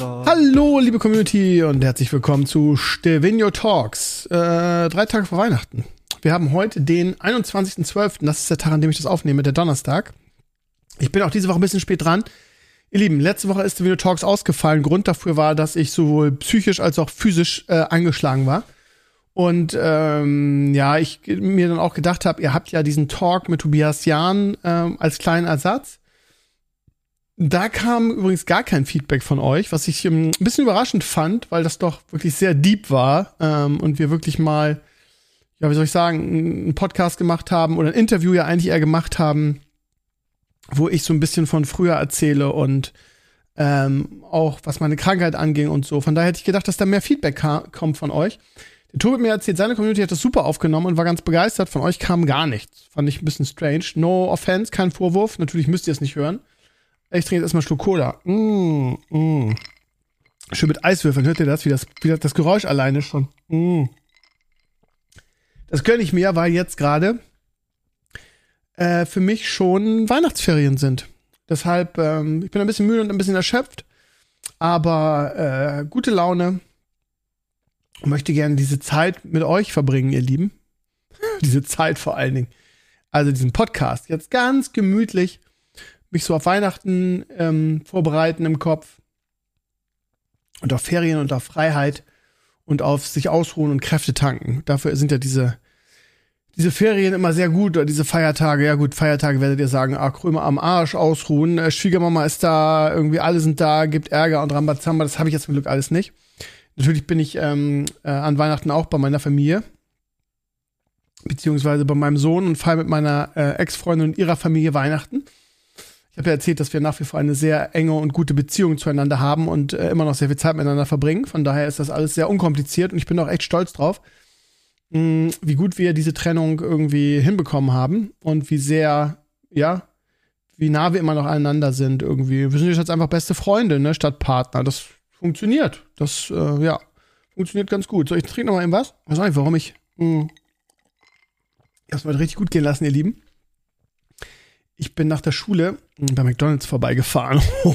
Hallo, liebe Community und herzlich willkommen zu Stevino Talks. Äh, drei Tage vor Weihnachten. Wir haben heute den 21.12. Das ist der Tag, an dem ich das aufnehme, der Donnerstag. Ich bin auch diese Woche ein bisschen spät dran. Ihr Lieben, letzte Woche ist Stevino Talks ausgefallen. Grund dafür war, dass ich sowohl psychisch als auch physisch äh, angeschlagen war. Und ähm, ja, ich mir dann auch gedacht habe, ihr habt ja diesen Talk mit Tobias Jahn ähm, als kleinen Ersatz. Da kam übrigens gar kein Feedback von euch, was ich ähm, ein bisschen überraschend fand, weil das doch wirklich sehr deep war ähm, und wir wirklich mal, ja, wie soll ich sagen, einen Podcast gemacht haben oder ein Interview ja eigentlich eher gemacht haben, wo ich so ein bisschen von früher erzähle und ähm, auch was meine Krankheit anging und so. Von daher hätte ich gedacht, dass da mehr Feedback kommt von euch. Der Tobi mir erzählt, seine Community hat das super aufgenommen und war ganz begeistert. Von euch kam gar nichts. Fand ich ein bisschen strange. No offense, kein Vorwurf. Natürlich müsst ihr es nicht hören. Ich trinke jetzt erstmal einen Schluck Cola. Mm, mm. Schön mit Eiswürfeln. Hört ihr das? Wie das, wie das, Geräusch alleine schon. Mm. Das gönne ich mir, weil jetzt gerade äh, für mich schon Weihnachtsferien sind. Deshalb, ähm, ich bin ein bisschen müde und ein bisschen erschöpft, aber äh, gute Laune. Und möchte gerne diese Zeit mit euch verbringen, ihr Lieben. diese Zeit vor allen Dingen. Also diesen Podcast. Jetzt ganz gemütlich mich so auf Weihnachten ähm, vorbereiten im Kopf und auf Ferien und auf Freiheit und auf sich ausruhen und Kräfte tanken. Dafür sind ja diese diese Ferien immer sehr gut oder diese Feiertage. Ja gut, Feiertage werdet ihr sagen, ah, Krömer am Arsch ausruhen. Äh, Schwiegermama ist da, irgendwie alle sind da, gibt Ärger und Rambazamba. Das habe ich jetzt zum Glück alles nicht. Natürlich bin ich ähm, äh, an Weihnachten auch bei meiner Familie beziehungsweise bei meinem Sohn und feiere mit meiner äh, Ex-Freundin und ihrer Familie Weihnachten. Habe ja erzählt, dass wir nach wie vor eine sehr enge und gute Beziehung zueinander haben und äh, immer noch sehr viel Zeit miteinander verbringen. Von daher ist das alles sehr unkompliziert und ich bin auch echt stolz drauf, mh, mm, wie gut wir diese Trennung irgendwie hinbekommen haben und wie sehr, ja, wie nah wir immer noch aneinander sind irgendwie. Wir sind jetzt einfach beste Freunde, ne, statt Partner. Das funktioniert. Das, äh, ja, funktioniert ganz gut. So, ich trinke noch mal eben was. Ich weiß nicht, warum ich. Mh, ich hab's mal richtig gut gehen lassen, ihr Lieben ich bin nach der Schule bei McDonalds vorbeigefahren.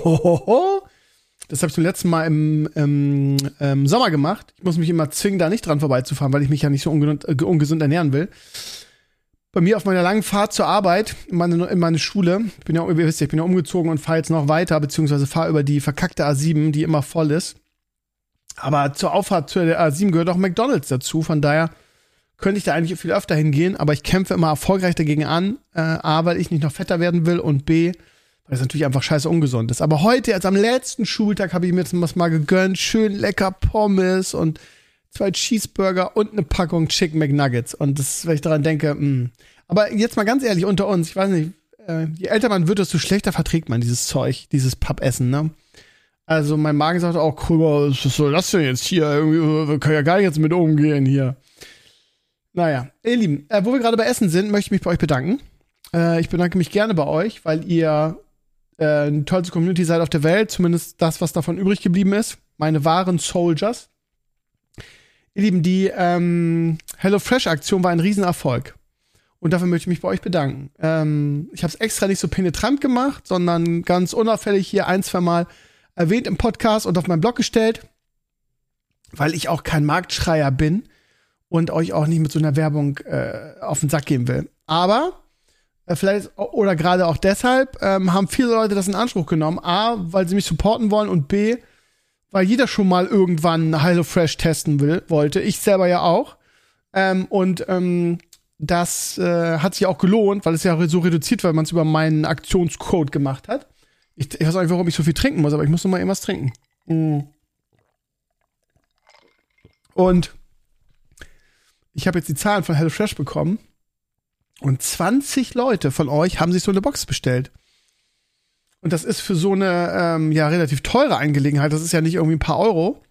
das habe ich zum letzten Mal im, im, im, Sommer gemacht. Ich muss mich immer zwingen, da nicht dran vorbeizufahren, weil ich mich ja nicht so ungesund, äh, ungesund ernähren will. Bei mir auf meiner langen Fahrt zur Arbeit, in meine, in meine Schule, ich bin ja, ihr wisst ja, ich bin ja umgezogen und fahre jetzt noch weiter, beziehungsweise fahre über die verkackte A7, die immer voll ist. Aber zur Auffahrt zur A7 gehört auch McDonalds dazu, von daher könnte ich da eigentlich viel öfter hingehen, aber ich kämpfe immer erfolgreich dagegen an. Äh, A, weil ich nicht noch fetter werden will und B, weil es natürlich einfach scheiße ungesund ist. Aber heute, als am letzten Schultag, habe ich mir jetzt was mal gegönnt. Schön lecker Pommes und zwei Cheeseburger und eine Packung Chicken McNuggets. Und das, wenn ich daran denke, mh. Hm. Aber jetzt mal ganz ehrlich unter uns, ich weiß nicht, äh, je älter man wird, desto schlechter verträgt man dieses Zeug, dieses Pappessen, ne? Also mein Magen sagt auch, was soll das denn jetzt hier? Irgendwie, wir können ja gar nicht jetzt mit umgehen hier. Naja, ihr Lieben, äh, wo wir gerade bei Essen sind, möchte ich mich bei euch bedanken. Äh, ich bedanke mich gerne bei euch, weil ihr äh, eine tollste Community seid auf der Welt, zumindest das, was davon übrig geblieben ist. Meine wahren Soldiers. Ihr Lieben, die ähm, HelloFresh-Aktion war ein Riesenerfolg. Und dafür möchte ich mich bei euch bedanken. Ähm, ich habe es extra nicht so penetrant gemacht, sondern ganz unauffällig hier ein, zwei Mal erwähnt im Podcast und auf meinen Blog gestellt, weil ich auch kein Marktschreier bin und euch auch nicht mit so einer Werbung äh, auf den Sack geben will. Aber äh, vielleicht oder gerade auch deshalb ähm, haben viele Leute das in Anspruch genommen. A, weil sie mich supporten wollen und B, weil jeder schon mal irgendwann HelloFresh testen will, wollte. Ich selber ja auch. Ähm, und ähm, das äh, hat sich auch gelohnt, weil es ja so reduziert, weil man es über meinen Aktionscode gemacht hat. Ich, ich weiß auch nicht, warum ich so viel trinken muss, aber ich muss noch mal irgendwas trinken. Mm. Und ich habe jetzt die Zahlen von HelloFresh bekommen und 20 Leute von euch haben sich so eine Box bestellt. Und das ist für so eine ähm, ja relativ teure Angelegenheit. Das ist ja nicht irgendwie ein paar Euro,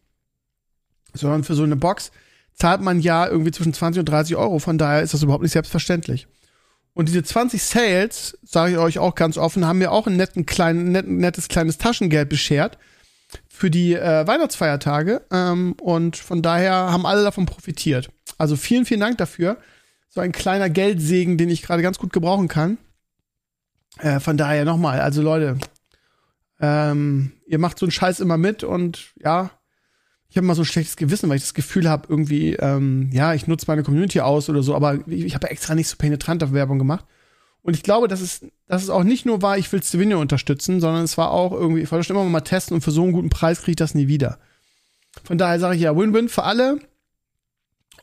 sondern für so eine Box zahlt man ja irgendwie zwischen 20 und 30 Euro. Von daher ist das überhaupt nicht selbstverständlich. Und diese 20 Sales, sage ich euch auch ganz offen, haben mir auch ein netten kleinen, net, nettes kleines Taschengeld beschert für die äh, Weihnachtsfeiertage. Ähm, und von daher haben alle davon profitiert. Also vielen, vielen Dank dafür. So ein kleiner Geldsegen, den ich gerade ganz gut gebrauchen kann. Äh, von daher nochmal, also Leute, ähm, ihr macht so einen Scheiß immer mit und ja, ich habe immer so ein schlechtes Gewissen, weil ich das Gefühl habe, irgendwie, ähm, ja, ich nutze meine Community aus oder so, aber ich, ich habe extra nicht so penetrant auf Werbung gemacht. Und ich glaube, dass es, dass es auch nicht nur war, ich will Stevenio unterstützen, sondern es war auch irgendwie, ich wollte schon immer mal testen und für so einen guten Preis kriege ich das nie wieder. Von daher sage ich ja, Win-Win für alle.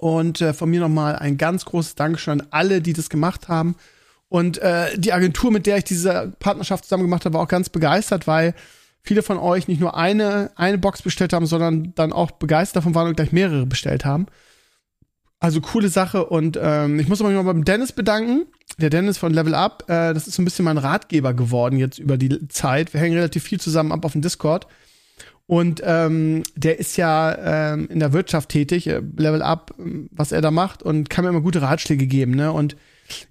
Und äh, von mir nochmal ein ganz großes Dankeschön an alle, die das gemacht haben. Und äh, die Agentur, mit der ich diese Partnerschaft zusammen gemacht habe, war auch ganz begeistert, weil viele von euch nicht nur eine, eine Box bestellt haben, sondern dann auch begeistert davon waren und gleich mehrere bestellt haben. Also coole Sache und ähm, ich muss mich noch beim Dennis bedanken. Der Dennis von Level Up, äh, das ist so ein bisschen mein Ratgeber geworden jetzt über die Zeit. Wir hängen relativ viel zusammen ab auf dem Discord. Und ähm, der ist ja ähm, in der Wirtschaft tätig, äh, Level Up, was er da macht und kann mir immer gute Ratschläge geben. Ne? Und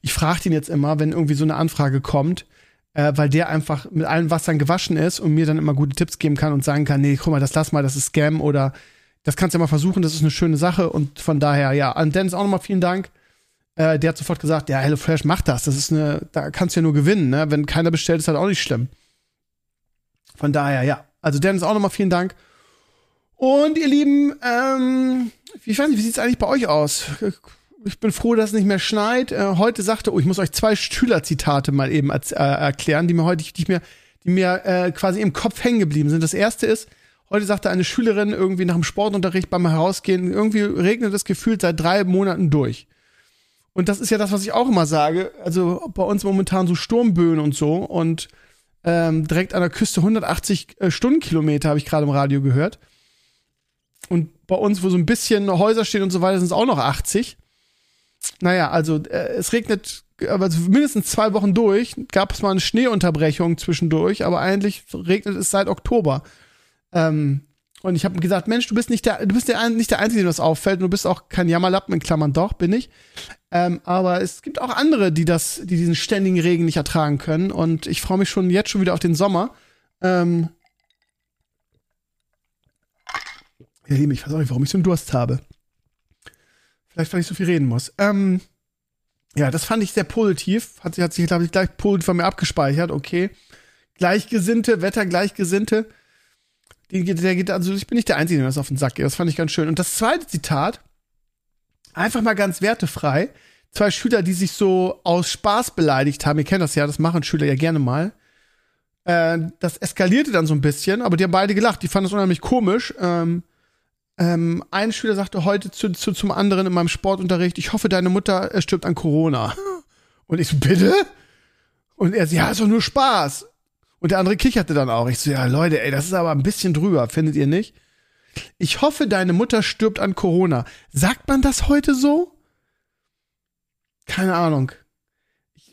ich frage ihn jetzt immer, wenn irgendwie so eine Anfrage kommt, äh, weil der einfach mit allen Wassern gewaschen ist und mir dann immer gute Tipps geben kann und sagen kann, nee, guck mal, das lass mal, das ist Scam oder das kannst du ja mal versuchen, das ist eine schöne Sache und von daher, ja, an Dennis auch nochmal vielen Dank. Äh, der hat sofort gesagt, ja, HelloFresh macht das, das ist eine, da kannst du ja nur gewinnen, ne? Wenn keiner bestellt, ist halt auch nicht schlimm. Von daher, ja. Also Dennis auch nochmal vielen Dank. Und ihr Lieben, ähm, ich weiß nicht, wie sieht's eigentlich bei euch aus? ich bin froh, dass es nicht mehr schneit. Äh, heute sagte, oh, ich muss euch zwei Schülerzitate mal eben äh, erklären, die mir heute, die mir, die mir äh, quasi im Kopf hängen geblieben sind. Das erste ist, heute sagte eine Schülerin irgendwie nach dem Sportunterricht beim Herausgehen, irgendwie regnet es gefühlt seit drei Monaten durch. Und das ist ja das, was ich auch immer sage. Also bei uns momentan so Sturmböen und so und ähm, direkt an der Küste 180 äh, Stundenkilometer habe ich gerade im Radio gehört. Und bei uns, wo so ein bisschen Häuser stehen und so weiter, sind es auch noch 80. Naja, also äh, es regnet also mindestens zwei Wochen durch. Gab es mal eine Schneeunterbrechung zwischendurch, aber eigentlich regnet es seit Oktober. Ähm, und ich habe gesagt, Mensch, du bist nicht der, du bist der, nicht der Einzige, dem das auffällt. Du bist auch kein Jammerlappen, in Klammern doch, bin ich. Ähm, aber es gibt auch andere, die das, die diesen ständigen Regen nicht ertragen können. Und ich freue mich schon jetzt schon wieder auf den Sommer. Ähm, Lieben, ich weiß auch nicht, warum ich so einen Durst habe. Vielleicht, weil ich so viel reden muss. Ähm, ja, das fand ich sehr positiv. Hat, hat sich, glaube ich, gleich positiv von mir abgespeichert. Okay. Gleichgesinnte, Wettergleichgesinnte. Der geht, also ich bin nicht der Einzige, der das auf den Sack geht. Das fand ich ganz schön. Und das zweite Zitat, einfach mal ganz wertefrei. Zwei Schüler, die sich so aus Spaß beleidigt haben. Ihr kennt das ja, das machen Schüler ja gerne mal. Äh, das eskalierte dann so ein bisschen, aber die haben beide gelacht. Die fanden das unheimlich komisch. Ähm, ähm, ein Schüler sagte heute zu, zu, zum anderen in meinem Sportunterricht, ich hoffe, deine Mutter äh, stirbt an Corona. Und ich so, bitte? Und er so, ja, ist doch nur Spaß. Und der andere kicherte dann auch. Ich so, ja, Leute, ey, das ist aber ein bisschen drüber, findet ihr nicht? Ich hoffe, deine Mutter stirbt an Corona. Sagt man das heute so? Keine Ahnung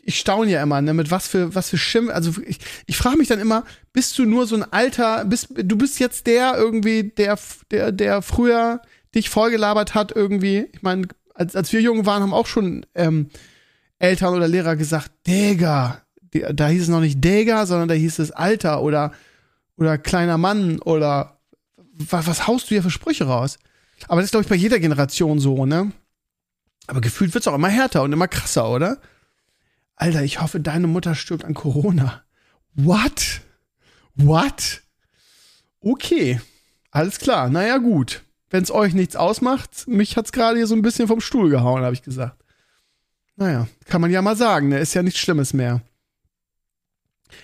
ich staune ja immer, ne, mit was für, was für Schimpf, also ich, ich frage mich dann immer, bist du nur so ein alter, bist, du bist jetzt der irgendwie, der, der, der früher dich vollgelabert hat irgendwie. Ich meine, als, als wir jung waren, haben auch schon ähm, Eltern oder Lehrer gesagt, Digga, da hieß es noch nicht Digga, sondern da hieß es Alter oder, oder kleiner Mann oder was, was haust du hier für Sprüche raus? Aber das ist, glaube ich, bei jeder Generation so, ne? Aber gefühlt wird's auch immer härter und immer krasser, oder? Alter, ich hoffe, deine Mutter stirbt an Corona. What? What? Okay, alles klar. Naja, gut. Wenn es euch nichts ausmacht, mich hat's gerade hier so ein bisschen vom Stuhl gehauen, habe ich gesagt. Naja, kann man ja mal sagen, ne? Ist ja nichts Schlimmes mehr.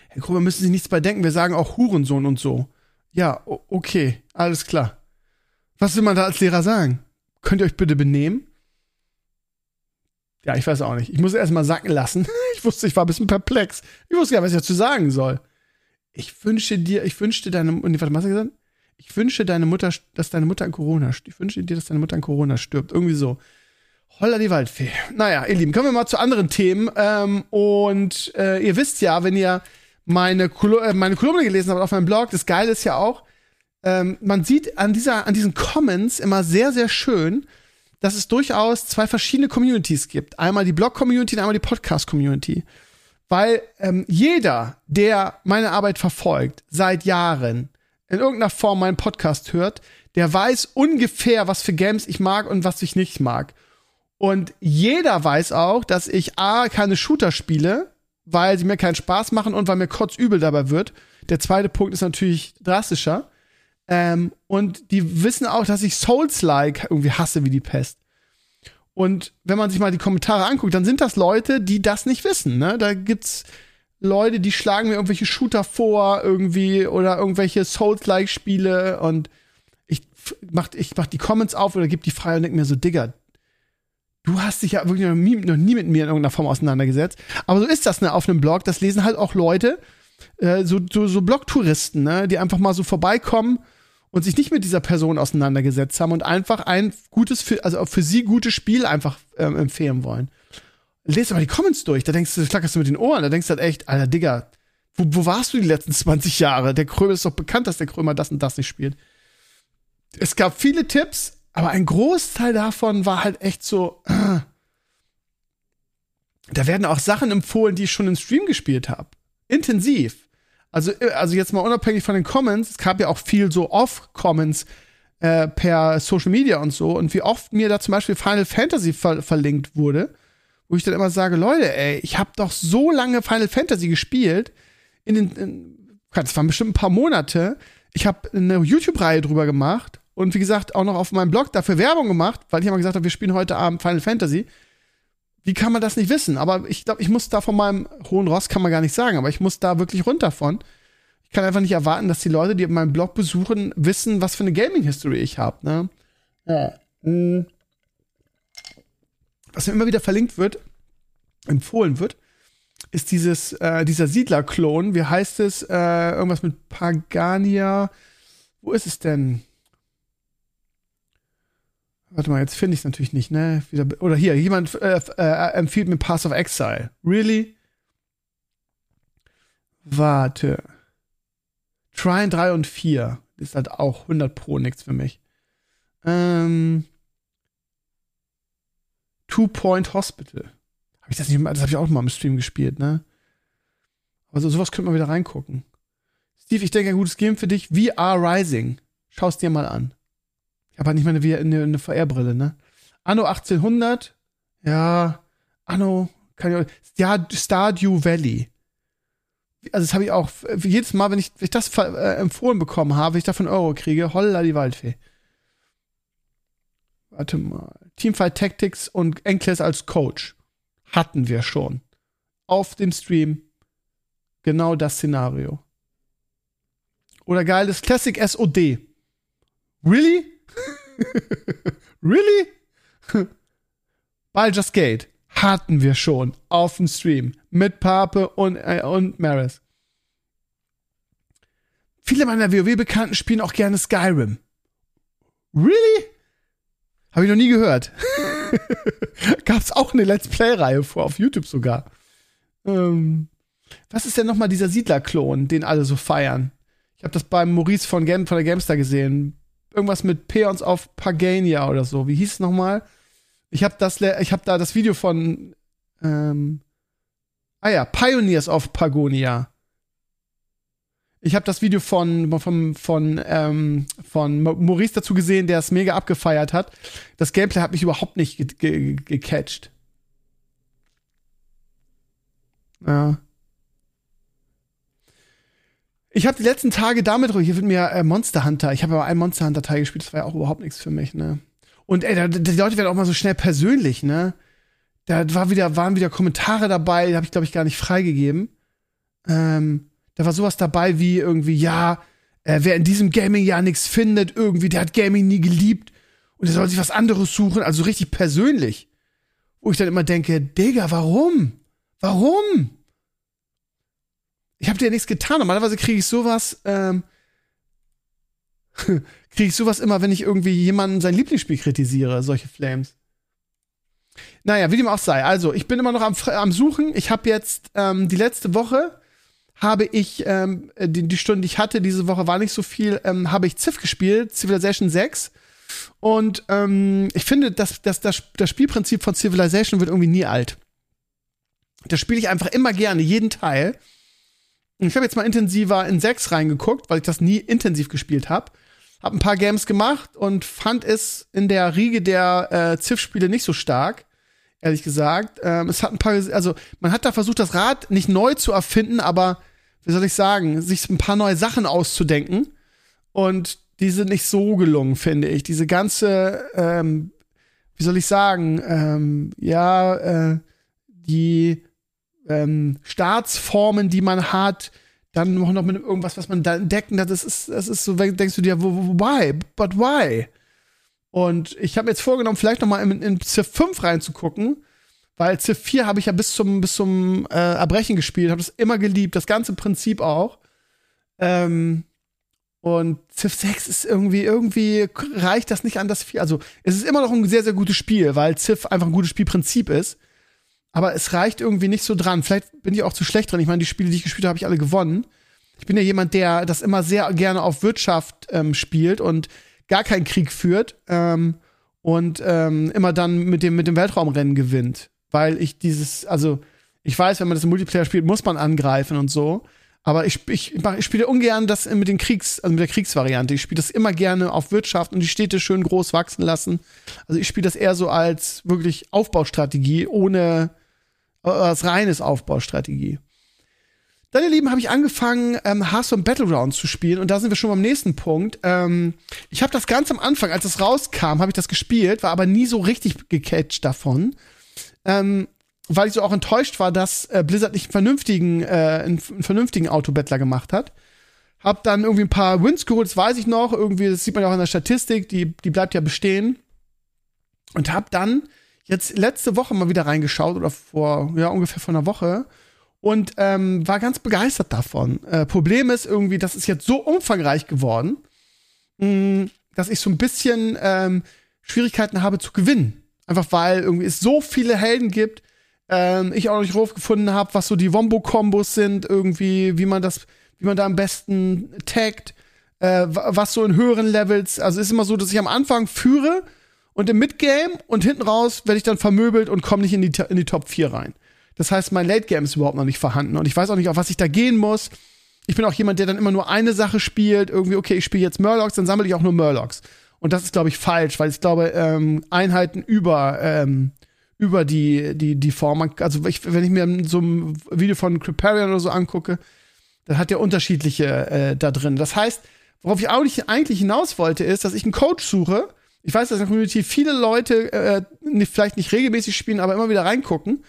Herr Gruber, müssen Sie nichts bei denken. Wir sagen auch Hurensohn und so. Ja, okay, alles klar. Was will man da als Lehrer sagen? Könnt ihr euch bitte benehmen? Ja, ich weiß auch nicht. Ich muss erst mal sacken lassen. Ich wusste, ich war ein bisschen perplex. Ich wusste gar nicht, was ich dazu sagen soll. Ich wünsche dir, ich wünschte deine, nee, warte, was hast du gesagt? Ich wünsche deine Mutter, dass deine Mutter an Corona, ich wünsche dir, dass deine Mutter an Corona stirbt. Irgendwie so. Holla die Waldfee. Naja, ihr Lieben, kommen wir mal zu anderen Themen. Ähm, und äh, ihr wisst ja, wenn ihr meine, Kol äh, meine Kolumne gelesen habt auf meinem Blog, das Geile ist ja auch, ähm, man sieht an, dieser, an diesen Comments immer sehr, sehr schön, dass es durchaus zwei verschiedene Communities gibt. Einmal die Blog-Community und einmal die Podcast-Community. Weil ähm, jeder, der meine Arbeit verfolgt, seit Jahren, in irgendeiner Form meinen Podcast hört, der weiß ungefähr, was für Games ich mag und was ich nicht mag. Und jeder weiß auch, dass ich A, keine Shooter spiele, weil sie mir keinen Spaß machen und weil mir kotzübel dabei wird. Der zweite Punkt ist natürlich drastischer. Ähm, und die wissen auch, dass ich Souls-like irgendwie hasse wie die Pest. Und wenn man sich mal die Kommentare anguckt, dann sind das Leute, die das nicht wissen. Ne? Da gibt's Leute, die schlagen mir irgendwelche Shooter vor, irgendwie, oder irgendwelche Souls-like-Spiele und ich mach, ich mach die Comments auf oder gebe die frei und denke mir so, Digga, du hast dich ja wirklich noch nie, noch nie, mit mir in irgendeiner Form auseinandergesetzt. Aber so ist das, ne, auf einem Blog. Das lesen halt auch Leute, äh, so, so, so Blogtouristen, ne, die einfach mal so vorbeikommen und sich nicht mit dieser Person auseinandergesetzt haben und einfach ein gutes, für, also für sie gutes Spiel einfach ähm, empfehlen wollen. Lest aber die Comments durch, da denkst du, flackerst du mit den Ohren, da denkst du halt echt, Alter, Digga, wo, wo warst du die letzten 20 Jahre? Der Krömer ist doch bekannt, dass der Krömer das und das nicht spielt. Es gab viele Tipps, aber ein Großteil davon war halt echt so. Äh, da werden auch Sachen empfohlen, die ich schon im Stream gespielt habe. Intensiv. Also, äh, also jetzt mal unabhängig von den Comments, es gab ja auch viel so Off-Comments äh, per Social Media und so. Und wie oft mir da zum Beispiel Final Fantasy ver verlinkt wurde, wo ich dann immer sage, Leute, ey, ich habe doch so lange Final Fantasy gespielt, in den, in, das waren bestimmt ein paar Monate. Ich habe eine YouTube-Reihe drüber gemacht und wie gesagt auch noch auf meinem Blog dafür Werbung gemacht, weil ich immer gesagt habe, wir spielen heute Abend Final Fantasy. Wie kann man das nicht wissen? Aber ich glaube, ich muss da von meinem hohen Ross kann man gar nicht sagen, aber ich muss da wirklich runter von. Ich kann einfach nicht erwarten, dass die Leute, die meinen Blog besuchen, wissen, was für eine Gaming History ich habe. Ne? Ja. Hm. Was mir immer wieder verlinkt wird, empfohlen wird, ist dieses äh, dieser Siedler-Klon. Wie heißt es? Äh, irgendwas mit Pagania. Wo ist es denn? Warte mal, jetzt finde ich es natürlich nicht, ne? Wieder, oder hier, jemand äh, äh, empfiehlt mir Pass of Exile. Really? Warte. Trine 3 und 4 ist halt auch 100 Pro nichts für mich. Ähm, Two Point Hospital. Habe ich das nicht Das habe ich auch mal im Stream gespielt, ne? Also sowas könnte man wieder reingucken. Steve, ich denke, ein gutes Game für dich. VR Rising. Schau es dir mal an. Halt nicht mal eine, eine, eine VR-Brille, ne? Anno 1800, ja, Anno, kann ich, ja, Stardew Valley. Also das habe ich auch jedes Mal, wenn ich, wenn ich das äh, empfohlen bekommen habe, ich davon Euro kriege, holla die Waldfee. Warte mal. Teamfight Tactics und Enkles als Coach. Hatten wir schon. Auf dem Stream. Genau das Szenario. Oder geiles Classic SOD. Really? really? Baldur's Gate hatten wir schon auf dem Stream mit Pape und, äh, und Maris. Viele meiner WoW-Bekannten spielen auch gerne Skyrim. Really? Habe ich noch nie gehört. Gab's auch eine Let's Play-Reihe vor, auf YouTube sogar. Ähm, was ist denn nochmal dieser Siedler-Klon, den alle so feiern? Ich habe das beim Maurice von, Game, von der Gamestar gesehen irgendwas mit Peons auf Pagania oder so. Wie hieß es nochmal? Ich habe das, ich habe da das Video von, ähm, ah ja, Pioneers of Pagonia. Ich habe das Video von, von, von, ähm, von Maurice dazu gesehen, der es mega abgefeiert hat. Das Gameplay hat mich überhaupt nicht ge ge gecatcht. Ja. Ich habe die letzten Tage damit, hier wird mir äh, Monster Hunter, ich habe aber einen Monster Hunter Teil gespielt, das war ja auch überhaupt nichts für mich, ne? Und ey, da, die Leute werden auch mal so schnell persönlich, ne? Da war wieder, waren wieder Kommentare dabei, die habe ich, glaube ich, gar nicht freigegeben. Ähm, da war sowas dabei wie irgendwie, ja, äh, wer in diesem Gaming-Jahr nichts findet, irgendwie, der hat Gaming nie geliebt und der soll sich was anderes suchen, also richtig persönlich. Wo ich dann immer denke, Digga, warum? Warum? Ich habe dir nichts getan. Normalerweise kriege ich sowas, ähm, kriege ich sowas immer, wenn ich irgendwie jemanden sein Lieblingsspiel kritisiere, solche Flames. Naja, wie dem auch sei. Also, ich bin immer noch am, am Suchen. Ich habe jetzt ähm, die letzte Woche habe ich, ähm, die, die Stunde, die ich hatte diese Woche, war nicht so viel, ähm, habe ich Civ gespielt, Civilization 6. Und ähm, ich finde, dass, dass das, das Spielprinzip von Civilization wird irgendwie nie alt. Das spiele ich einfach immer gerne, jeden Teil. Ich habe jetzt mal intensiver in 6 reingeguckt, weil ich das nie intensiv gespielt habe. Hab ein paar Games gemacht und fand es in der Riege der äh, Civ-Spiele nicht so stark ehrlich gesagt. Ähm, es hat ein paar, also man hat da versucht, das Rad nicht neu zu erfinden, aber wie soll ich sagen, sich ein paar neue Sachen auszudenken. Und die sind nicht so gelungen, finde ich. Diese ganze, ähm, wie soll ich sagen, ähm, ja, äh, die ähm, Staatsformen, die man hat, dann noch mit irgendwas, was man da entdecken, das ist, das ist so, denkst du dir, why? But why? Und ich habe jetzt vorgenommen, vielleicht noch mal in, in Civ 5 reinzugucken, weil Civ 4 habe ich ja bis zum, bis zum äh, Erbrechen gespielt, habe das immer geliebt, das ganze Prinzip auch. Ähm, und Civ 6 ist irgendwie, irgendwie reicht das nicht an das 4. Also, es ist immer noch ein sehr, sehr gutes Spiel, weil Civ einfach ein gutes Spielprinzip ist. Aber es reicht irgendwie nicht so dran. Vielleicht bin ich auch zu schlecht dran. Ich meine, die Spiele, die ich gespielt habe, habe ich alle gewonnen. Ich bin ja jemand, der das immer sehr gerne auf Wirtschaft ähm, spielt und gar keinen Krieg führt ähm, und ähm, immer dann mit dem, mit dem Weltraumrennen gewinnt. Weil ich dieses, also ich weiß, wenn man das im Multiplayer spielt, muss man angreifen und so. Aber ich, ich, ich spiele ungern das mit den Kriegs, also mit der Kriegsvariante. Ich spiele das immer gerne auf Wirtschaft und die Städte schön groß wachsen lassen. Also ich spiele das eher so als wirklich Aufbaustrategie, ohne als reines Aufbaustrategie. Dann, ihr Lieben, habe ich angefangen, ähm, Hearthstone Battlegrounds zu spielen und da sind wir schon beim nächsten Punkt. Ähm, ich habe das ganz am Anfang, als es rauskam, habe ich das gespielt, war aber nie so richtig gecatcht davon. Ähm, weil ich so auch enttäuscht war, dass äh, Blizzard nicht einen vernünftigen, äh, einen vernünftigen Autobattler gemacht hat. Hab dann irgendwie ein paar Wins geholt, das weiß ich noch. Irgendwie, das sieht man ja auch in der Statistik, die, die bleibt ja bestehen. Und hab dann jetzt letzte Woche mal wieder reingeschaut oder vor, ja, ungefähr vor einer Woche und ähm, war ganz begeistert davon. Äh, Problem ist irgendwie, das ist jetzt so umfangreich geworden, mh, mm, dass ich so ein bisschen ähm, Schwierigkeiten habe zu gewinnen. Einfach weil irgendwie es so viele Helden gibt, ähm, ich auch noch nicht rausgefunden habe, was so die Wombo-Kombos sind, irgendwie, wie man das, wie man da am besten taggt, äh, was so in höheren Levels. Also ist immer so, dass ich am Anfang führe und im Midgame und hinten raus werde ich dann vermöbelt und komme nicht in die, in die Top 4 rein. Das heißt, mein Late Game ist überhaupt noch nicht vorhanden und ich weiß auch nicht, auf was ich da gehen muss. Ich bin auch jemand, der dann immer nur eine Sache spielt. Irgendwie, okay, ich spiele jetzt Murlocs, dann sammle ich auch nur Murlocs. Und das ist, glaube ich, falsch, weil ich glaube, ähm, Einheiten über, ähm, über die, die, die Form, also ich, wenn ich mir so ein Video von Criparian oder so angucke, dann hat der unterschiedliche äh, da drin. Das heißt, worauf ich eigentlich hinaus wollte, ist, dass ich einen Coach suche. Ich weiß, dass in der Community viele Leute äh, vielleicht nicht regelmäßig spielen, aber immer wieder reingucken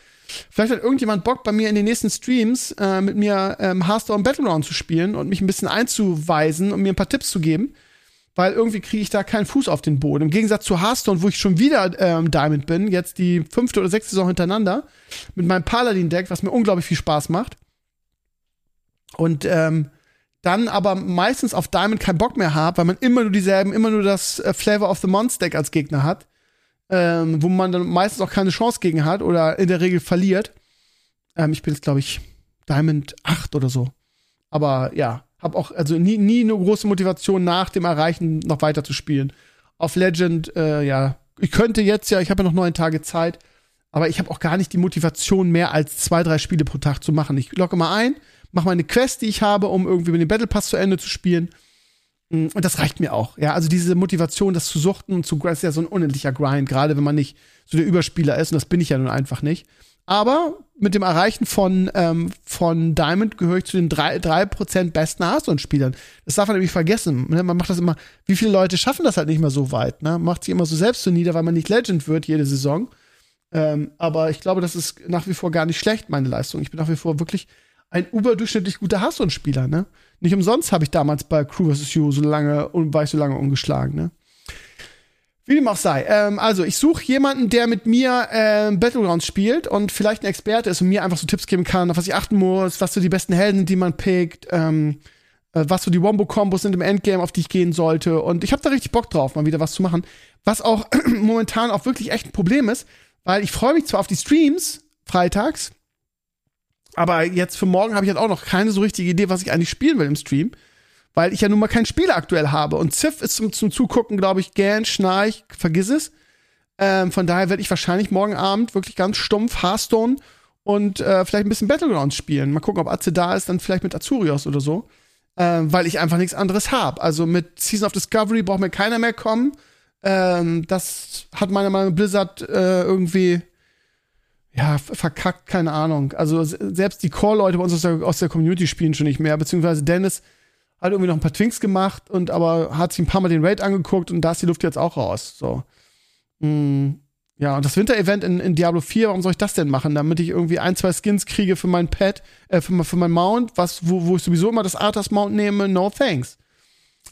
Vielleicht hat irgendjemand Bock, bei mir in den nächsten Streams äh, mit mir ähm, Hearthstone Battleground zu spielen und mich ein bisschen einzuweisen und mir ein paar Tipps zu geben. Weil irgendwie kriege ich da keinen Fuß auf den Boden. Im Gegensatz zu Hearthstone, wo ich schon wieder ähm, Diamond bin, jetzt die fünfte oder sechste Saison hintereinander, mit meinem Paladin-Deck, was mir unglaublich viel Spaß macht. Und ähm, dann aber meistens auf Diamond keinen Bock mehr habe, weil man immer nur dieselben, immer nur das äh, Flavor of the Monster Deck als Gegner hat ähm, wo man dann meistens auch keine Chance gegen hat oder in der Regel verliert. Ähm, ich bin jetzt, glaube ich, Diamond 8 oder so. Aber ja, habe auch also nie, nie eine große Motivation nach dem Erreichen noch weiter zu spielen. Auf Legend, äh, ja, ich könnte jetzt ja, ich habe ja noch neun Tage Zeit, aber ich habe auch gar nicht die Motivation, mehr als zwei, drei Spiele pro Tag zu machen. Ich locke mal ein, mache meine Quest, die ich habe, um irgendwie mit dem Battle Pass zu Ende zu spielen Mm, und das reicht mir auch. Ja, also diese Motivation, das zu suchten und zu ist ja so ein unendlicher Grind, gerade wenn man nicht so der Überspieler ist, und das bin ich ja nun einfach nicht. Aber mit dem Erreichen von, ähm, von Diamond gehöre ich zu den drei, drei Prozent besten Hearthstone-Spielern. Das darf man nämlich vergessen. Ne? Man macht das immer, wie viele Leute schaffen das halt nicht mehr so weit, ne? Macht sich immer so selbst so nieder, weil man nicht Legend wird jede Saison. Ähm, aber ich glaube, das ist nach wie vor gar nicht schlecht, meine Leistung. Ich bin nach wie vor wirklich ein überdurchschnittlich guter Hearthstone-Spieler, ne? Nicht umsonst habe ich damals bei Crew vs. You so lange und war ich so lange ungeschlagen, ne? Wie dem auch sei. Ähm, also, ich suche jemanden, der mit mir äh, Battlegrounds spielt und vielleicht ein Experte ist und mir einfach so Tipps geben kann, auf was ich achten muss, was so die besten Helden sind, die man pickt, ähm, äh, was so die Wombo-Kombos sind im Endgame, auf die ich gehen sollte. Und ich habe da richtig Bock drauf, mal wieder was zu machen. Was auch momentan auch wirklich echt ein Problem ist, weil ich freue mich zwar auf die Streams freitags, Aber jetzt für morgen habe ich halt auch noch keine so richtige Idee, was ich eigentlich spielen will im Stream. Weil ich ja nun mal kein Spiel aktuell habe. Und Ziff ist zum, zum Zugucken, glaube ich, gern, Schnarch, vergiss es. Ähm, von daher werde ich wahrscheinlich morgen Abend wirklich ganz stumpf Hearthstone und äh, vielleicht ein bisschen Battlegrounds spielen. Mal gucken, ob Atze da ist, dann vielleicht mit Azurios oder so. Ähm, weil ich einfach nichts anderes habe. Also mit Season of Discovery braucht mir keiner mehr kommen. Ähm, das hat meiner Meinung nach Blizzard äh, irgendwie ja, verkackt, keine Ahnung. Also selbst die Core-Leute bei uns aus der, aus der Community spielen schon nicht mehr, beziehungsweise Dennis hat irgendwie noch ein paar Twinks gemacht und aber hat sich ein paar Mal den Raid angeguckt und da ist die Luft jetzt auch raus. So. Mm, ja, und das Winter-Event in, in, Diablo 4, warum soll ich das denn machen? Damit ich irgendwie ein, zwei Skins kriege für mein Pet, äh, für, für mein Mount, was, wo, wo ich sowieso immer das Arthas Mount nehme, no thanks.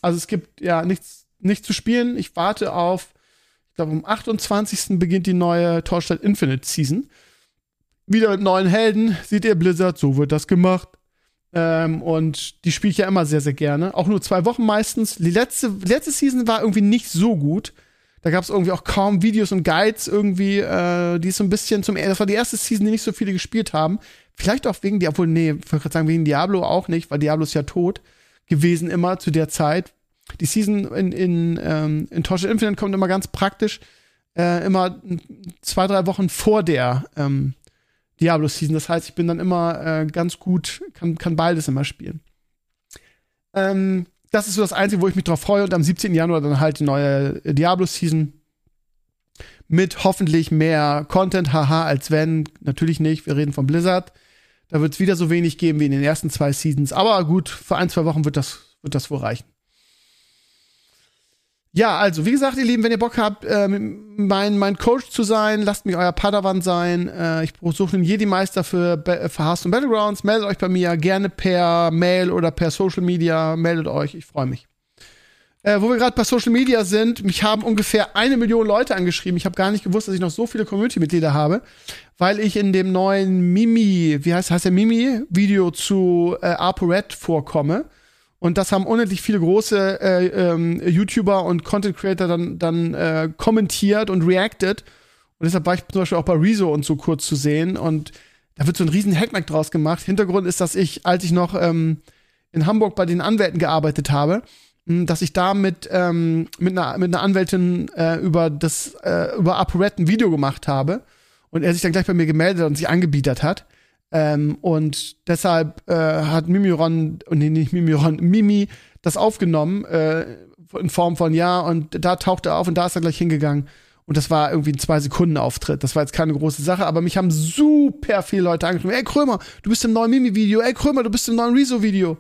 Also es gibt ja nichts, nichts zu spielen. Ich warte auf, ich glaube, am 28. beginnt die neue Torstadt Infinite Season wieder mit neuen Helden. Seht ihr, Blizzard, so wird das gemacht. Ähm, und die spiele ich ja immer sehr, sehr gerne. Auch nur zwei Wochen meistens. Die letzte, letzte Season war irgendwie nicht so gut. Da gab es irgendwie auch kaum Videos und Guides irgendwie, äh, die ist so ein bisschen zum, das war die erste Season, die nicht so viele gespielt haben. Vielleicht auch wegen, obwohl, nee, ich würde sagen, wegen Diablo auch nicht, weil Diablo ist ja tot gewesen immer zu der Zeit. Die Season in, in, ähm, in Torchlight Infinite kommt immer ganz praktisch, äh, immer zwei, drei Wochen vor der, ähm, Diablo-Season. Das heißt, ich bin dann immer äh, ganz gut, kann, kann beides immer spielen. Ähm, das ist so das Einzige, wo ich mich drauf freue. Und am 17. Januar dann halt die neue Diablo-Season. Mit hoffentlich mehr Content, haha, als wenn. Natürlich nicht, wir reden von Blizzard. Da wird es wieder so wenig geben wie in den ersten zwei Seasons. Aber gut, für ein, zwei Wochen wird das, wird das wohl reichen. Ja, also wie gesagt, ihr Lieben, wenn ihr Bock habt, äh, mein, mein Coach zu sein, lasst mich euer Padawan sein. Äh, ich suche einen Jedi-Meister für, für Hearthstone Battlegrounds. Meldet euch bei mir gerne per Mail oder per Social Media. Meldet euch, ich freue mich. Äh, wo wir gerade bei Social Media sind, mich haben ungefähr eine Million Leute angeschrieben. Ich habe gar nicht gewusst, dass ich noch so viele Community-Mitglieder habe, weil ich in dem neuen Mimi, wie heißt, heißt der Mimi-Video zu äh, ApoRed vorkomme. Und das haben unendlich viele große äh, ähm, YouTuber und Content Creator dann, dann äh, kommentiert und reacted. Und deshalb war ich zum Beispiel auch bei Rezo und so kurz zu sehen. Und da wird so ein riesen Hackmack draus gemacht. Hintergrund ist, dass ich, als ich noch ähm, in Hamburg bei den Anwälten gearbeitet habe, hm, dass ich da mit, ähm, mit, einer, mit einer Anwältin äh, über das äh, über ApoRed ein Video gemacht habe und er sich dann gleich bei mir gemeldet und sich angebietet hat. Ähm, und deshalb äh, hat Mimiron, nee, nicht Mimiron, Mimi das aufgenommen äh, in Form von ja und da taucht er auf und da ist er gleich hingegangen. Und das war irgendwie ein Zwei-Sekunden-Auftritt. Das war jetzt keine große Sache, aber mich haben super viele Leute angeschrieben. Ey, Krömer, du bist im neuen Mimi-Video. Ey, Krömer, du bist im neuen Rezo-Video.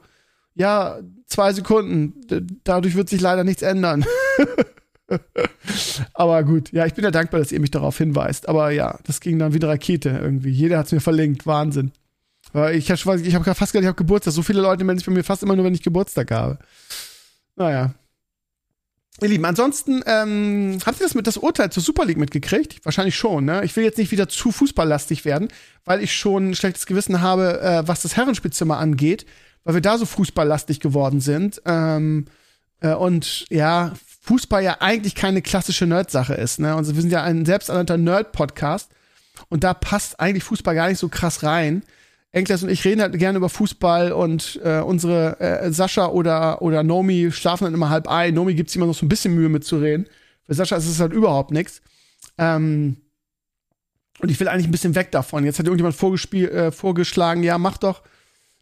Ja, zwei Sekunden. Dadurch wird sich leider nichts ändern. aber gut, ja, ich bin ja dankbar, dass ihr mich darauf hinweist. Aber ja, das ging dann wie eine Rakete irgendwie. Jeder hat es mir verlinkt. Wahnsinn. Ich, habe fast gedacht, ich habe Geburtstag. So viele Leute melden sich bei mir fast immer nur, wenn ich Geburtstag habe. Naja. Ihr Lieben, ansonsten, ähm, habt ihr das mit das Urteil zur Super League mitgekriegt? Wahrscheinlich schon, ne? Ich will jetzt nicht wieder zu fußballlastig werden, weil ich schon ein schlechtes Gewissen habe, äh, was das Herrenspielzimmer angeht, weil wir da so fußballlastig geworden sind. Ähm, äh, und ja, Fußball ja eigentlich keine klassische Nerd-Sache ist. Ne? Und wir sind ja ein selbsternannter Nerd-Podcast. Und da passt eigentlich Fußball gar nicht so krass rein. Enkles und ich reden halt gerne über Fußball und äh, unsere äh, Sascha oder, oder Nomi schlafen dann immer halb ein. Nomi gibt sich immer noch so ein bisschen Mühe mitzureden. Für Sascha ist es halt überhaupt nichts. Ähm, und ich will eigentlich ein bisschen weg davon. Jetzt hat irgendjemand äh, vorgeschlagen, ja, mach doch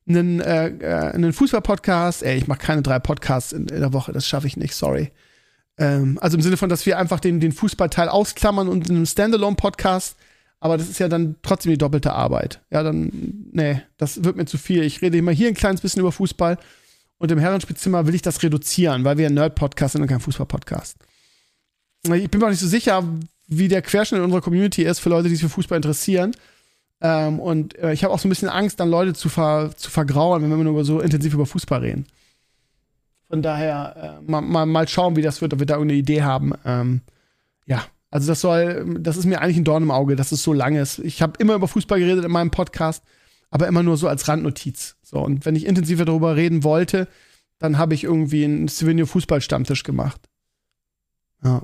einen, äh, äh einen Fußball-Podcast. Ey, ich mache keine drei Podcasts in, in der Woche, das schaffe ich nicht, sorry. Ähm, also im Sinne von, dass wir einfach den, den Fußballteil ausklammern und in einem Standalone-Podcast, aber das ist ja dann trotzdem die doppelte Arbeit. Ja, dann, nee, das wird mir zu viel. Ich rede immer hier ein kleines bisschen über Fußball und im Herrenspielzimmer will ich das reduzieren, weil wir ein Nerd-Podcast sind und kein Fußball-Podcast. Ich bin mir auch nicht so sicher, wie der Querschnitt unserer Community ist für Leute, die sich für Fußball interessieren. Ähm, und äh, ich habe auch so ein bisschen Angst, dann Leute zu, ver zu vergrauen, wenn wir nur so intensiv über Fußball reden. Von daher äh, mal, mal, mal schauen, wie das wird, ob wir da irgendeine Idee haben. Ähm, ja, also das soll, das ist mir eigentlich ein Dorn im Auge, dass es so lang ist. Ich habe immer über Fußball geredet in meinem Podcast, aber immer nur so als Randnotiz. So, und wenn ich intensiver darüber reden wollte, dann habe ich irgendwie einen Stevenio Fußballstammtisch gemacht. Ja.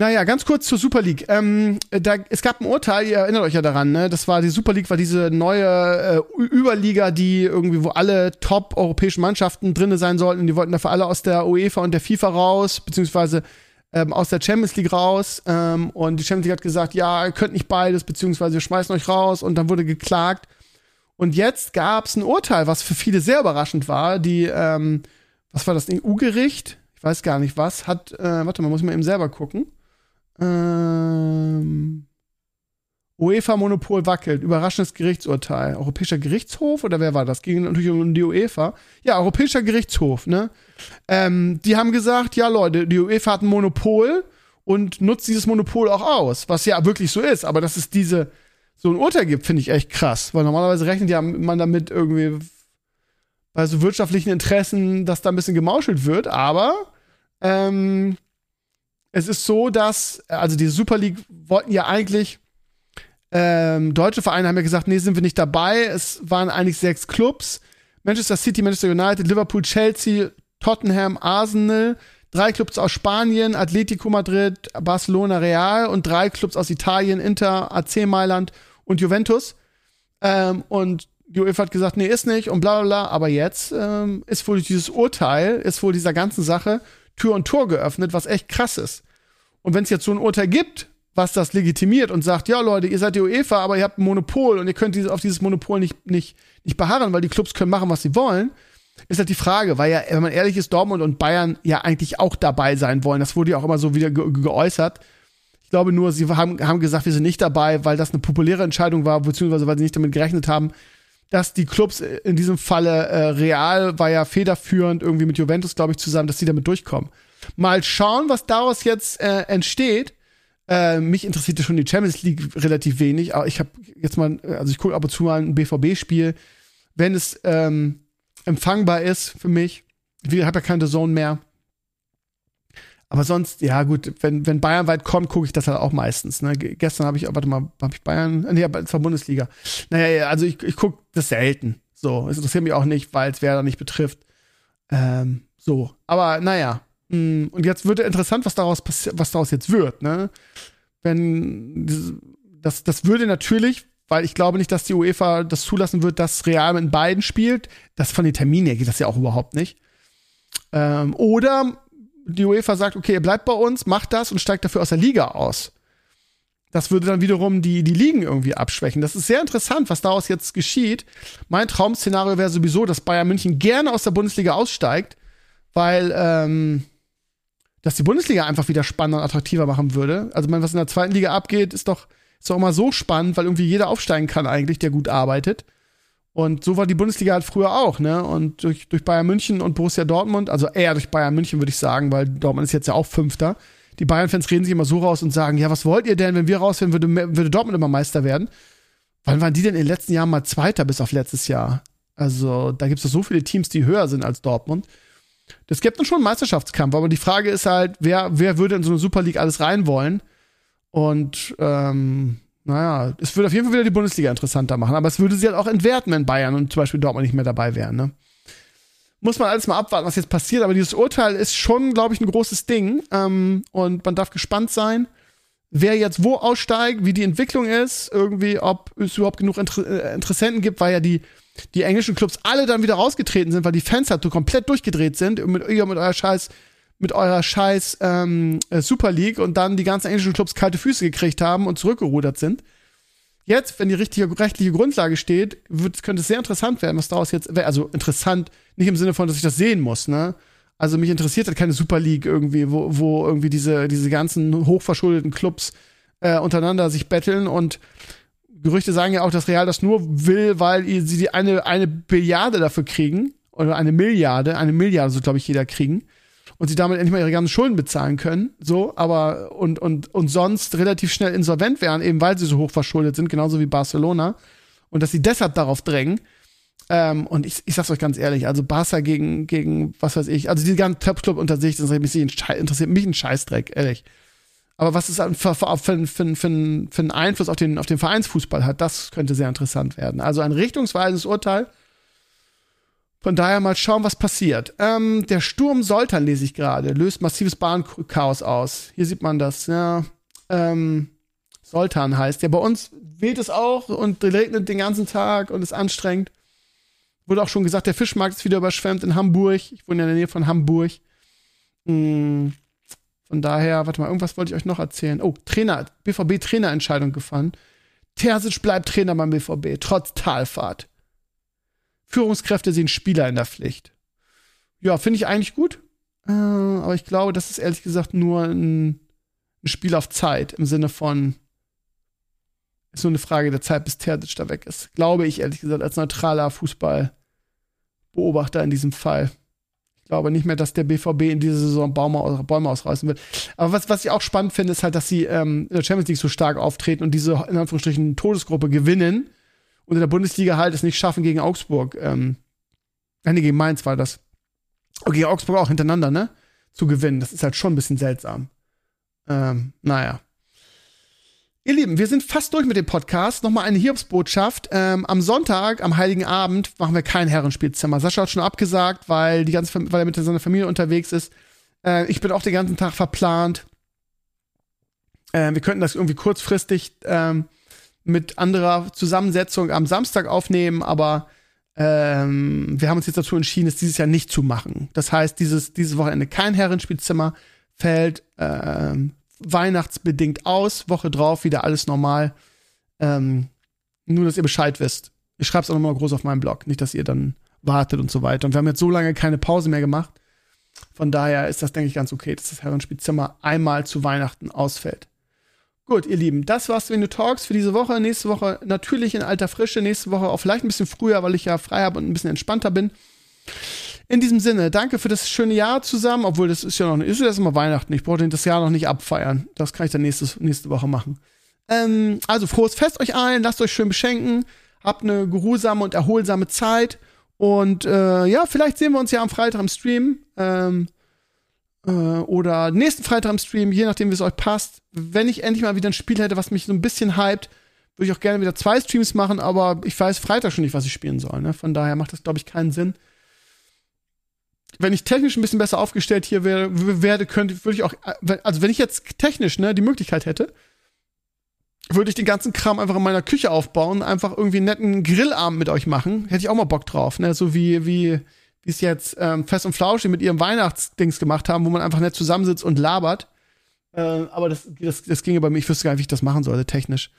Naja, ganz kurz zur Super League. Ähm, da, es gab ein Urteil, ihr erinnert euch ja daran, ne? Das war die Super League, war diese neue äh, Überliga, die irgendwie, wo alle top-europäischen Mannschaften drinne sein sollten. Die wollten dafür alle aus der UEFA und der FIFA raus, beziehungsweise ähm, aus der Champions League raus. Ähm, und die Champions League hat gesagt, ja, ihr könnt nicht beides, beziehungsweise wir schmeißen euch raus. Und dann wurde geklagt. Und jetzt gab es ein Urteil, was für viele sehr überraschend war. Die, ähm, was war das, EU-Gericht? Ich weiß gar nicht was, hat, äh, warte mal, muss ich mal eben selber gucken ähm, UEFA-Monopol wackelt. Überraschendes Gerichtsurteil. Europäischer Gerichtshof oder wer war das? Ging natürlich um die UEFA. Ja, Europäischer Gerichtshof, ne? Ähm, die haben gesagt, ja Leute, die UEFA hat ein Monopol und nutzt dieses Monopol auch aus, was ja wirklich so ist. Aber dass es diese so ein Urteil gibt, finde ich echt krass, weil normalerweise rechnet ja man damit irgendwie bei so wirtschaftlichen Interessen, dass da ein bisschen gemauschelt wird. Aber ähm, es ist so, dass, also die Super League wollten ja eigentlich, ähm, deutsche Vereine haben ja gesagt, nee, sind wir nicht dabei. Es waren eigentlich sechs Clubs. Manchester City, Manchester United, Liverpool, Chelsea, Tottenham, Arsenal, drei Clubs aus Spanien, Atletico Madrid, Barcelona, Real und drei Clubs aus Italien, Inter, AC Mailand und Juventus. Ähm, und die UEFA hat gesagt, nee, ist nicht und bla bla bla. Aber jetzt ähm, ist wohl dieses Urteil, ist wohl dieser ganzen Sache Tür und Tor geöffnet, was echt krass ist. Und wenn es jetzt so ein Urteil gibt, was das legitimiert und sagt, ja Leute, ihr seid die UEFA, aber ihr habt ein Monopol und ihr könnt auf dieses Monopol nicht, nicht, nicht beharren, weil die Clubs können machen, was sie wollen, ist halt die Frage, weil ja, wenn man ehrlich ist, Dortmund und Bayern ja eigentlich auch dabei sein wollen. Das wurde ja auch immer so wieder ge geäußert. Ich glaube nur, sie haben, haben gesagt, wir sind nicht dabei, weil das eine populäre Entscheidung war, beziehungsweise weil sie nicht damit gerechnet haben, dass die Clubs in diesem Falle äh, Real war ja federführend irgendwie mit Juventus, glaube ich, zusammen, dass sie damit durchkommen. Mal schauen, was daraus jetzt äh, entsteht. Äh, mich interessierte schon die Champions League relativ wenig, aber ich habe jetzt mal, also ich gucke ab und zu mal ein BVB-Spiel, wenn es ähm, empfangbar ist für mich. Ich habe ja keine Zone mehr. Aber sonst, ja gut, wenn, wenn Bayern weit kommt, gucke ich das halt auch meistens. Ne? Gestern habe ich, warte mal, habe ich Bayern, nee, es war Bundesliga. Naja, also ich, ich gucke das selten. So, es interessiert mich auch nicht, weil es wer da nicht betrifft. Ähm, so, aber naja. Mm, und jetzt wird interessant, was daraus was daraus jetzt wird, ne? Wenn das, das würde natürlich, weil ich glaube nicht, dass die UEFA das zulassen wird, dass Real mit beiden spielt. Das von den Terminen her geht das ja auch überhaupt nicht. Ähm, oder die UEFA sagt, okay, ihr bleibt bei uns, macht das und steigt dafür aus der Liga aus. Das würde dann wiederum die, die Ligen irgendwie abschwächen. Das ist sehr interessant, was daraus jetzt geschieht. Mein Traum-Szenario wäre sowieso, dass Bayern München gerne aus der Bundesliga aussteigt, weil ähm, das die Bundesliga einfach wieder spannender und attraktiver machen würde. Also, was in der zweiten Liga abgeht, ist doch, ist doch immer so spannend, weil irgendwie jeder aufsteigen kann eigentlich, der gut arbeitet. Und so war die Bundesliga halt früher auch, ne? Und durch, durch Bayern München und Borussia Dortmund, also eher durch Bayern München, würde ich sagen, weil Dortmund ist jetzt ja auch Fünfter. Die Bayern-Fans reden sich immer so raus und sagen, ja, was wollt ihr denn, wenn wir raus wären, würde, würde Dortmund immer Meister werden? Wann waren die denn in den letzten Jahren mal Zweiter bis auf letztes Jahr? Also, da gibt es so viele Teams, die höher sind als Dortmund. Das gibt dann schon einen Meisterschaftskampf, aber die Frage ist halt, wer, wer würde in so eine Super League alles rein wollen? Und ähm, naja, es würde auf jeden Fall wieder die Bundesliga interessanter machen, aber es würde sie halt auch entwerten, wenn Bayern und zum Beispiel Dortmund nicht mehr dabei wären. Ne? Muss man alles mal abwarten, was jetzt passiert, aber dieses Urteil ist schon, glaube ich, ein großes Ding ähm, und man darf gespannt sein, wer jetzt wo aussteigt, wie die Entwicklung ist, irgendwie, ob es überhaupt genug Inter äh, Interessenten gibt, weil ja die, die englischen Clubs alle dann wieder rausgetreten sind, weil die Fans halt so komplett durchgedreht sind mit, mit eurer Scheiß mit eurer scheiß ähm, äh, Super League und dann die ganzen englischen Clubs kalte Füße gekriegt haben und zurückgerudert sind. Jetzt, wenn die richtige rechtliche Grundlage steht, wird, könnte es sehr interessant werden, was daraus jetzt, also interessant, nicht im Sinne von, dass ich das sehen muss, ne? Also mich interessiert halt keine Super League irgendwie, wo, wo irgendwie diese, diese ganzen hochverschuldeten Clubs äh, untereinander sich betteln und Gerüchte sagen ja auch, dass Real das nur will, weil sie die eine, eine Billiarde dafür kriegen. Oder eine Milliarde, eine Milliarde, so glaube ich, jeder kriegen und sie damit endlich mal ihre ganzen Schulden bezahlen können, so, aber und, und, und sonst relativ schnell insolvent wären, eben weil sie so hoch verschuldet sind, genauso wie Barcelona. Und dass sie deshalb darauf drängen. Ähm, und ich, ich sag's euch ganz ehrlich, also Barca gegen, gegen, was weiß ich, also die ganzen Top-Club unter sich, das interessiert mich ein Scheißdreck, ehrlich. Aber was es für, für, für, für, für einen Einfluss auf den, auf den Vereinsfußball hat, das könnte sehr interessant werden. Also ein richtungsweisendes Urteil Von daher mal schauen, was passiert. Ähm, der Sturm Soltan lese ich gerade, löst massives Bahnchaos aus. Hier sieht man das, ja. Ähm, Soltan heißt. Ja, bei uns weht es auch und regnet den ganzen Tag und ist anstrengend. Wurde auch schon gesagt, der Fischmarkt ist wieder überschwemmt in Hamburg. Ich wohne in der Nähe von Hamburg. Hm, von daher, warte mal, irgendwas wollte ich euch noch erzählen. Oh, Trainer, BVB-Trainerentscheidung gefallen. Terzic bleibt Trainer beim BVB, trotz Talfahrt. Führungskräfte sehen Spieler in der Pflicht. Ja, finde ich eigentlich gut. Äh, aber ich glaube, das ist ehrlich gesagt nur ein, ein Spiel auf Zeit im Sinne von, ist nur eine Frage der Zeit, bis Terzic da weg ist. Glaube ich ehrlich gesagt als neutraler Fußballbeobachter in diesem Fall. Ich glaube nicht mehr, dass der BVB in dieser Saison Bäume, Bäume ausreißen wird. Aber was, was ich auch spannend finde, ist halt, dass sie ähm, in der Champions League so stark auftreten und diese in Anführungsstrichen Todesgruppe gewinnen und in der Bundesliga halt es nicht schaffen gegen Augsburg. Ähm, nee, gegen Mainz war das. Und gegen Augsburg auch hintereinander, ne? Zu gewinnen. Das ist halt schon ein bisschen seltsam. Ähm, naja. Ihr Lieben, wir sind fast durch mit dem Podcast. Nochmal eine Hiobsbotschaft. Ähm, am Sonntag, am Heiligen Abend, machen wir kein Herrenspielzimmer. Sascha hat schon abgesagt, weil, die ganze, weil er mit seiner Familie unterwegs ist. Äh, ich bin auch den ganzen Tag verplant. Äh, wir könnten das irgendwie kurzfristig ähm, mit anderer Zusammensetzung am Samstag aufnehmen, aber ähm, wir haben uns jetzt dazu entschieden, es dieses Jahr nicht zu machen. Das heißt, dieses, dieses Wochenende kein Herrenspielzimmer fällt ähm, weihnachtsbedingt aus. Woche drauf wieder alles normal. Ähm, nur, dass ihr Bescheid wisst. Ich schreibe es auch nochmal groß auf meinem Blog. Nicht, dass ihr dann wartet und so weiter. Und wir haben jetzt so lange keine Pause mehr gemacht. Von daher ist das, denke ich, ganz okay, dass das Herrenspielzimmer einmal zu Weihnachten ausfällt. Gut, ihr Lieben, das war's Venue Talks für diese Woche. Nächste Woche natürlich in alter Frische. Nächste Woche auch vielleicht ein bisschen früher, weil ich ja frei habe und ein bisschen entspannter bin. In diesem Sinne, danke für das schöne Jahr zusammen, obwohl das ist ja noch ist ja immer Weihnachten. Ich brauche das Jahr noch nicht abfeiern. Das kann ich dann nächstes, nächste Woche machen. Ähm, also frohes Fest euch allen, lasst euch schön beschenken, habt eine geruhsame und erholsame Zeit und äh, ja, vielleicht sehen wir uns ja am Freitag im Stream. Ähm, äh, oder nächsten Freitag im Stream, je nachdem, wie es euch passt. Wenn ich endlich mal wieder ein Spiel hätte, was mich so ein bisschen hypt, würde ich auch gerne wieder zwei Streams machen, aber ich weiß Freitag schon nicht, was ich spielen soll. Ne? Von daher macht das, glaube ich, keinen Sinn. Wenn ich technisch ein bisschen besser aufgestellt hier wär, werde, könnte, würde ich auch, äh, also wenn ich jetzt technisch ne, die Möglichkeit hätte, würde ich den ganzen Kram einfach in meiner Küche aufbauen, einfach irgendwie einen netten Grillabend mit euch machen. Hätte ich auch mal Bock drauf, ne? So wie, wie, wie es jetzt ähm, Fest und Flauschig mit ihrem Weihnachtsdings gemacht haben, wo man einfach nett zusammensitzt und labert. Äh, aber das, das, das ginge bei mir, ich wüsste gar nicht, wie ich das machen sollte, technisch.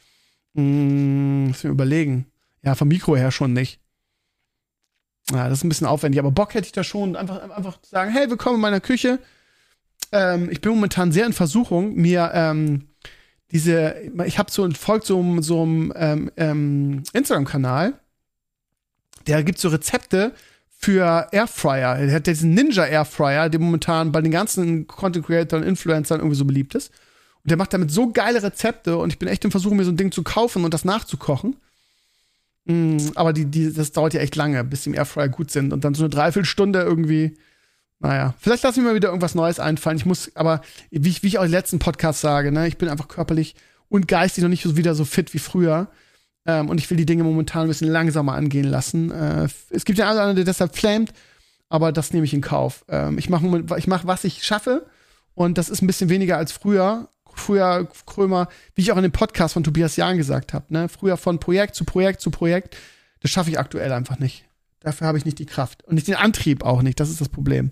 Hm, muss mir überlegen. Ja, vom Mikro her schon nicht. Ja, das ist ein bisschen aufwendig, aber Bock hätte ich da schon, einfach, einfach sagen, hey, willkommen in meiner Küche. Ähm, ich bin momentan sehr in Versuchung, mir ähm, diese, ich habe so folgt so, so einem ähm, ähm, Instagram-Kanal, der gibt so Rezepte für Airfryer. Er hat diesen Ninja Airfryer, der momentan bei den ganzen Content Creators und Influencern irgendwie so beliebt ist. Und der macht damit so geile Rezepte und ich bin echt im Versuch, mir so ein Ding zu kaufen und das nachzukochen. Mm, aber die, die, das dauert ja echt lange, bis die im Airfryer gut sind. Und dann so eine Dreiviertelstunde irgendwie. Naja, vielleicht lasse ich mir wieder irgendwas Neues einfallen. Ich muss, aber wie ich, wie ich auch im letzten Podcast sage, ne, ich bin einfach körperlich und geistig noch nicht so wieder so fit wie früher. Ähm, und ich will die Dinge momentan ein bisschen langsamer angehen lassen. Äh, es gibt ja einen, der deshalb flamet, aber das nehme ich in Kauf. Ähm, ich mache, ich mach, was ich schaffe. Und das ist ein bisschen weniger als früher. Früher, Krömer, wie ich auch in dem Podcast von Tobias Jahn gesagt habe, ne? Früher von Projekt zu Projekt zu Projekt. Das schaffe ich aktuell einfach nicht. Dafür habe ich nicht die Kraft. Und nicht den Antrieb auch nicht. Das ist das Problem.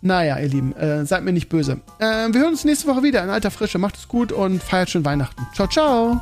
Naja, ihr Lieben, äh, seid mir nicht böse. Äh, wir hören uns nächste Woche wieder in alter Frische. Macht es gut und feiert schön Weihnachten. Ciao, ciao.